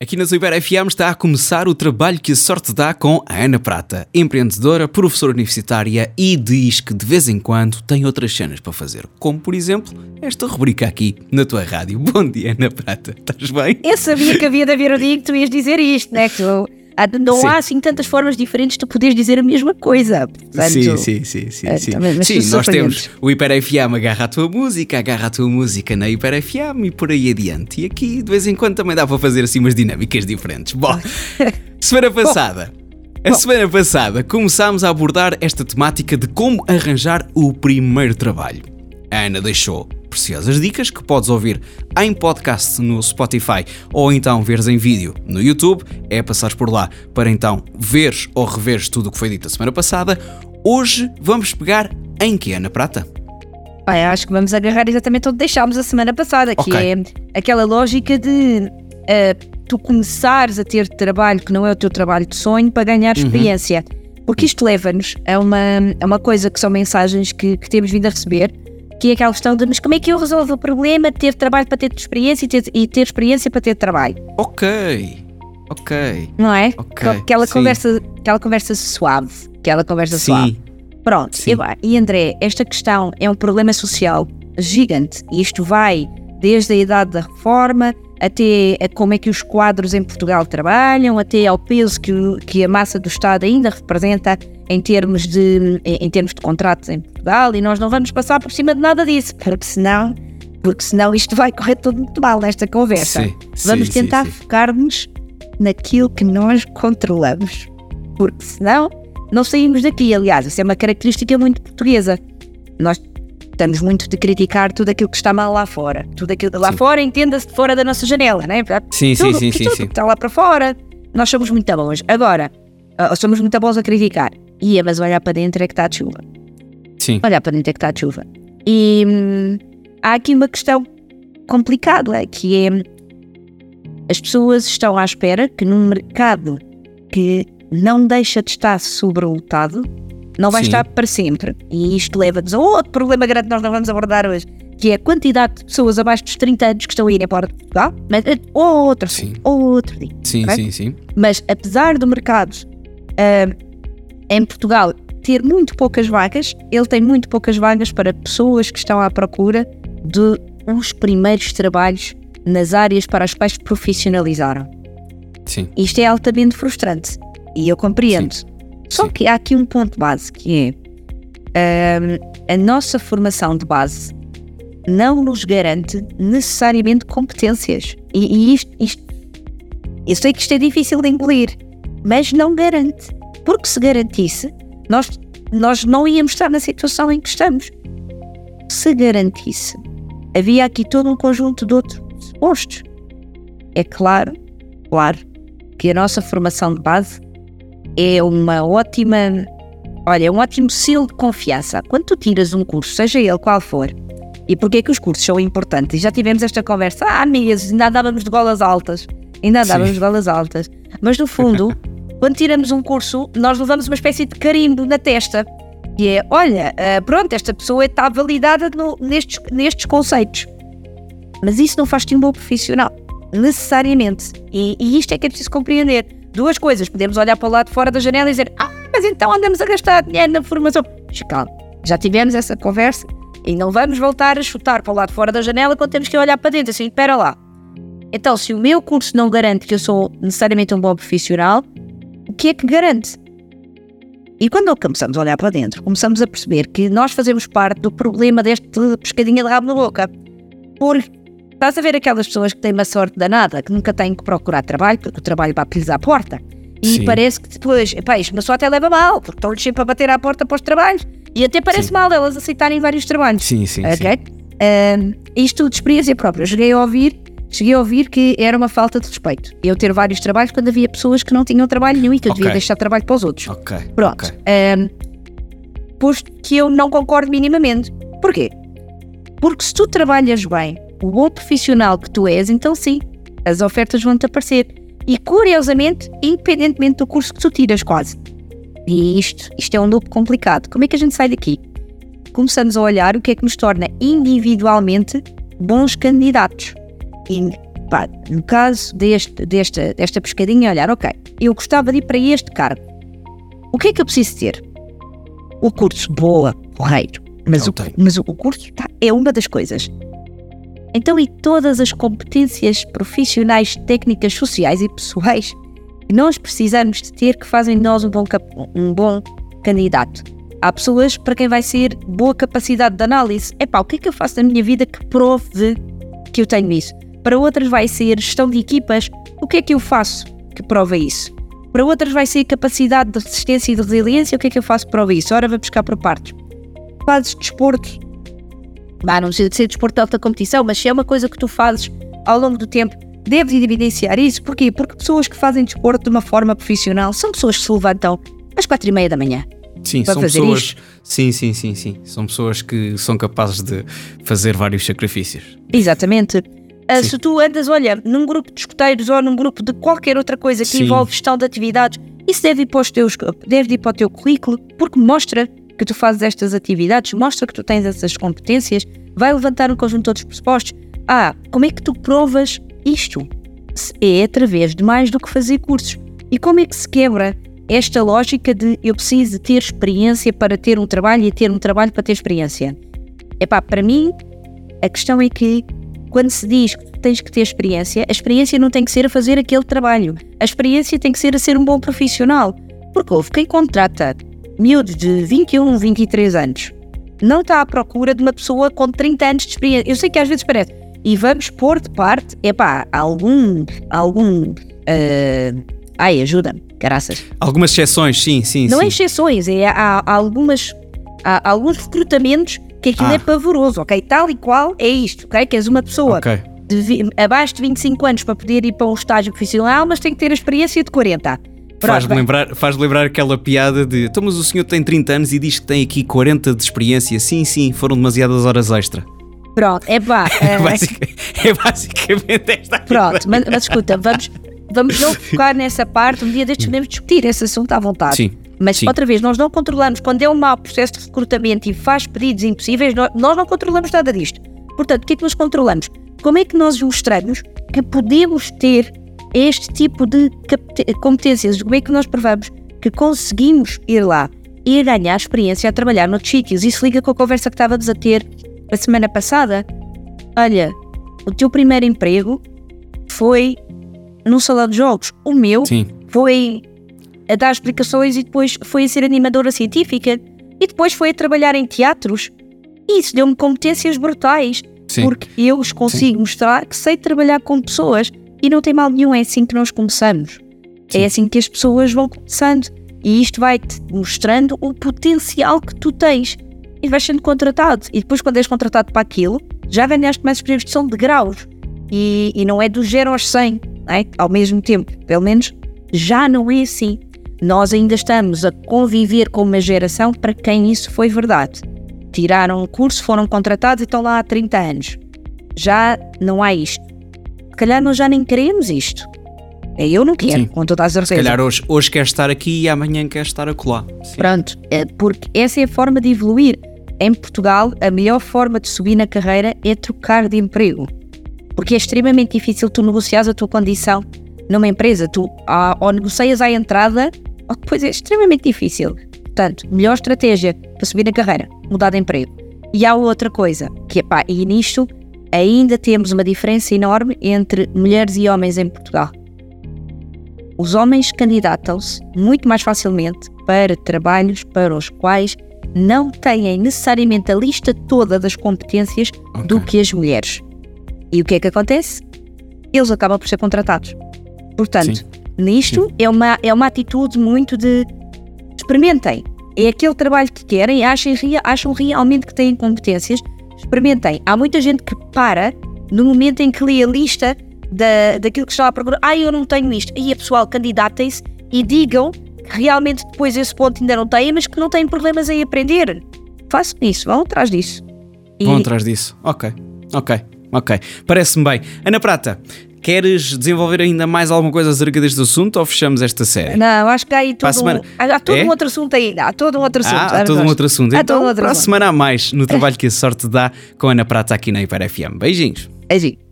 Aqui na Super FM está a começar o trabalho que a sorte dá com a Ana Prata, empreendedora, professora universitária e diz que de vez em quando tem outras cenas para fazer, como por exemplo esta rubrica aqui na tua rádio. Bom dia, Ana Prata, estás bem? Eu sabia que havia de haver o dia que tu ias dizer isto, né? Que tu, não Sim. há assim tantas formas diferentes de poderes dizer a mesma coisa. Portanto, sim, sim, sim, sim. eh, sim. também, Sim, nós temos o Hiper FM agarra a tua música, agarra a tua música na Hiper FM e por aí adiante. E aqui de vez em quando também dá para fazer assim umas dinâmicas diferentes. Bom, semana passada. A semana passada começámos a abordar esta temática de como arranjar o primeiro trabalho. A Ana deixou preciosas dicas que podes ouvir em podcast no Spotify ou então veres em vídeo no YouTube. É passares por lá para então veres ou reveres tudo o que foi dito a semana passada. Hoje vamos pegar em que, Ana Prata? Eu acho que vamos agarrar exatamente onde deixámos a semana passada, que Ok. é aquela lógica de eh, tu começares a ter trabalho que não é o teu trabalho de sonho para ganhar Uhum. experiência. Porque isto leva-nos a uma, a uma coisa que são mensagens que, que temos vindo a receber, que é aquela questão de mas como é que eu resolvo o problema de ter trabalho para ter experiência e ter, e ter experiência para ter trabalho? Ok, ok. Não é? Ok, Aquela sim. conversa, aquela conversa suave. Aquela conversa suave. Sim, Pronto, Sim. e, e André, esta questão é um problema social gigante e isto vai desde a idade da reforma até a como é que os quadros em Portugal trabalham, até ao peso que, o- que a massa do Estado ainda representa em termos, de, em, termos de contratos em Portugal e nós não vamos passar por cima de nada disso, porque senão, porque senão isto vai correr tudo muito mal nesta conversa. Sim, vamos sim, tentar focar-nos naquilo que nós controlamos, porque senão não saímos daqui. Aliás, isso é uma característica muito portuguesa. Nós estamos muito de criticar tudo aquilo que está mal lá fora. Tudo aquilo lá Sim. fora entenda-se de fora da nossa janela, não é? Sim, sim, tudo, sim, sim, tudo sim. que está lá para fora. Nós somos muito bons. Agora, ah, somos muito bons a criticar. Ia, mas olhar para dentro é que está de chuva. Sim, Olhar para dentro é que está de chuva. E hum, há aqui uma questão complicada, que é as pessoas estão à espera que num mercado que não deixa de estar sobrelotado, não vai Sim. estar para sempre. E isto leva-nos a outro problema grande que nós não vamos abordar hoje, que é a quantidade de pessoas abaixo dos 30 anos que estão a ir embora de Portugal. Mas, eh, outro, Sim. outro dia. sim, ok? sim, sim. Mas apesar do mercado ah, em Portugal ter muito poucas vagas, ele tem muito poucas vagas para pessoas que estão à procura de os primeiros trabalhos nas áreas para as quais profissionalizaram. Sim, Isto é altamente frustrante e eu compreendo. Só Sim. que há aqui um ponto base que é ah, a nossa formação de base não nos garante necessariamente competências. E, e isto, isto- eu sei que isto é difícil de engolir, mas não garante. Porque se garantisse, nós, nós não íamos estar na situação em que estamos. Se garantisse, havia aqui todo um conjunto de outros postos. É claro, claro, que a nossa formação de base é uma ótima, olha, é um ótimo selo de confiança. Quando tu tiras um curso, seja ele qual for, e porquê que os cursos são importantes? E já tivemos esta conversa há meses, ainda andávamos de golas altas, ainda andávamos Sim. de golas altas. Mas no fundo, quando tiramos um curso, nós levamos uma espécie de carimbo na testa. Que é, olha, ah, pronto, esta pessoa está validada no- nestes, nestes conceitos. Mas isso não faz-te um bom profissional, necessariamente. E, e isto é que é preciso compreender. Duas coisas, podemos olhar para o lado de fora da janela e dizer ah, mas então andamos a gastar dinheiro na formação. Mas calma, já tivemos essa conversa e não vamos voltar a chutar para o lado de fora da janela quando temos que olhar para dentro, assim, espera lá. Então, se o meu curso não garante que eu sou necessariamente um bom profissional, o que é que garante? E quando começamos a olhar para dentro, começamos a perceber que nós fazemos parte do problema deste pescadinha de rabo na boca. Porque estás a ver aquelas pessoas que têm uma sorte danada, que nunca têm que procurar trabalho, porque o trabalho bate-lhes à porta. E Sim. parece que depois, epá, isto pessoa até leva mal, porque estão-lhes sempre a bater à porta para os trabalhos. E até parece Sim. mal elas aceitarem vários trabalhos. sim, sim. sim. Ok? Ahm, isto de experiência própria. Eu cheguei a ouvir, cheguei a ouvir que era uma falta de respeito. Eu ter vários trabalhos quando havia pessoas que não tinham trabalho nenhum e que eu devia Ok. deixar trabalho para os outros. Ok. Pronto. ok. Ahm, posto que eu não concordo minimamente. Porquê? Porque se tu trabalhas bem, o bom profissional que tu és, então sim, as ofertas vão-te aparecer. E curiosamente, independentemente do curso que tu tiras, quase. E isto, isto é um loop complicado. Como é que a gente sai daqui? Começamos a olhar o que é que nos torna individualmente bons candidatos. E pá, no caso deste, desta, desta pescadinha, olhar, ok, eu gostava de ir para este cargo. O que é que eu preciso ter? O curso, boa, correto. Mas, o, mas o curso tá, é uma das coisas. Então, e todas as competências profissionais, técnicas, sociais e pessoais que nós precisamos de ter que fazem de nós um bom, um bom candidato? Há pessoas para quem vai ser boa capacidade de análise. Epá, o que é que eu faço na minha vida que prove que eu tenho isso? Para outras vai ser gestão de equipas. O que é que eu faço que prova isso? Para outras vai ser capacidade de resistência e de resiliência. O que é que eu faço que prova isso? Ora, vamos buscar por partes. Fazes desporto. Bah, não precisa de ser desporto de alta competição, mas se é uma coisa que tu fazes ao longo do tempo, deves evidenciar isso. Porquê? Porque pessoas que fazem desporto de uma forma profissional são pessoas que se levantam às quatro e meia da manhã. Sim, são pessoas. isto. Sim, sim, sim, sim. São pessoas que são capazes de fazer vários sacrifícios. Exatamente. Sim. se tu andas, olha, num grupo de escuteiros ou num grupo de qualquer outra coisa que Sim. envolve gestão de atividades, isso deve ir, para os teus, deve ir para o teu currículo, porque mostra que tu fazes estas atividades, mostra que tu tens essas competências, vai levantar um conjunto de outros pressupostos. Ah, como é que tu provas isto? É através de mais do que fazer cursos. E como é que se quebra esta lógica de eu preciso de ter experiência para ter um trabalho e ter um trabalho para ter experiência? Epá, para mim, a questão é que quando se diz que tens que ter experiência, a experiência não tem que ser a fazer aquele trabalho. A experiência tem que ser a ser um bom profissional. Porque houve quem contrata miúdos de 21, 23 anos. Não está à procura de uma pessoa com 30 anos de experiência. Eu sei que às vezes parece. E vamos pôr de parte, epá, algum. algum. ah, ai, ajuda-me, graças. Algumas exceções, sim, sim, Não sim. é exceções, é, há, há algumas, há alguns recrutamentos que aquilo Ah. é pavoroso, ok? Tal e qual é isto, ok? Que és uma pessoa Ok. de abaixo de 25 anos para poder ir para um estágio profissional, mas tem que ter a experiência de 40. Faz-me lembrar, faz lembrar aquela piada de então, mas o senhor tem 30 anos e diz que tem aqui 40 de experiência. Sim, sim, foram demasiadas horas extra. Pronto, é pá. É, eh, basic- é basicamente esta pronto, mas, mas escuta, vamos, vamos não focar nessa parte. Um dia destes podemos discutir esse assunto à vontade. Sim. Mas sim. outra vez, nós não controlamos, quando é um mau processo de recrutamento e faz pedidos impossíveis, nós, nós não controlamos nada disto. Portanto, o que é que nós controlamos? Como é que nós mostramos que podemos ter este tipo de competências? Como é que nós provamos que conseguimos ir lá e ganhar experiência a trabalhar noutros sítios? Isso liga com a conversa que estávamos a ter a semana passada. Olha, o teu primeiro emprego foi num salão de jogos. O meu Sim, foi a dar explicações e depois foi a ser animadora científica e depois foi a trabalhar em teatros. E isso deu-me competências brutais, sim. porque eu os consigo mostrar que sei trabalhar com pessoas e não tem mal nenhum, é assim que nós começamos. Sim. É assim que as pessoas vão começando e isto vai-te mostrando o potencial que tu tens e vais sendo contratado. E depois, quando és contratado para aquilo, já ganhaste mais experiência, são de graus e, e não é do 0 aos 100 não é? ao mesmo tempo. Pelo menos já não é assim. Nós ainda estamos a conviver com uma geração para quem isso foi verdade. Tiraram um curso, foram contratados e estão lá há 30 anos. Já não há isto. Se calhar nós já nem queremos isto. É, Eu não quero, Sim. com toda a Se certeza. calhar hoje, hoje quer estar aqui e amanhã quer estar acolá. Sim. Pronto, é porque essa é a forma de evoluir. Em Portugal, a melhor forma de subir na carreira é trocar de emprego. Porque é extremamente difícil tu negociares a tua condição numa empresa. Tu ah, ou negocias à entrada, ou depois é extremamente difícil. Portanto, melhor estratégia para subir na carreira, mudar de emprego. E há outra coisa, que é pá, e nisto ainda temos uma diferença enorme entre mulheres e homens em Portugal. Os homens candidatam-se muito mais facilmente para trabalhos para os quais não têm necessariamente a lista toda das competências do Ok. que as mulheres. E o que é que acontece? Eles acabam por ser contratados. Portanto, Sim. nisto é uma, é uma atitude muito de experimentem. É aquele trabalho que querem, achem, rea- acham realmente que têm competências, experimentem. Há muita gente que para no momento em que lê a lista da, daquilo que estão à procura. Ah, eu não tenho isto. E a pessoal, candidatem-se e digam que realmente depois esse ponto ainda não têm, mas que não têm problemas em aprender. Façam isso, vão atrás disso. E- Vão atrás disso. Ok, ok, ok. Parece-me bem. Ana Prata, queres desenvolver ainda mais alguma coisa acerca deste assunto ou fechamos esta série? Não, acho que há aí a todo, um, semana- há, há todo É? um outro assunto ainda. Há todo um outro assunto. Ah, há todo um outro assunto. Há Então, um outro para a semana há mais no trabalho que a sorte dá com a Ana Prata aqui na Hiper FM. Beijinhos. Beijinho.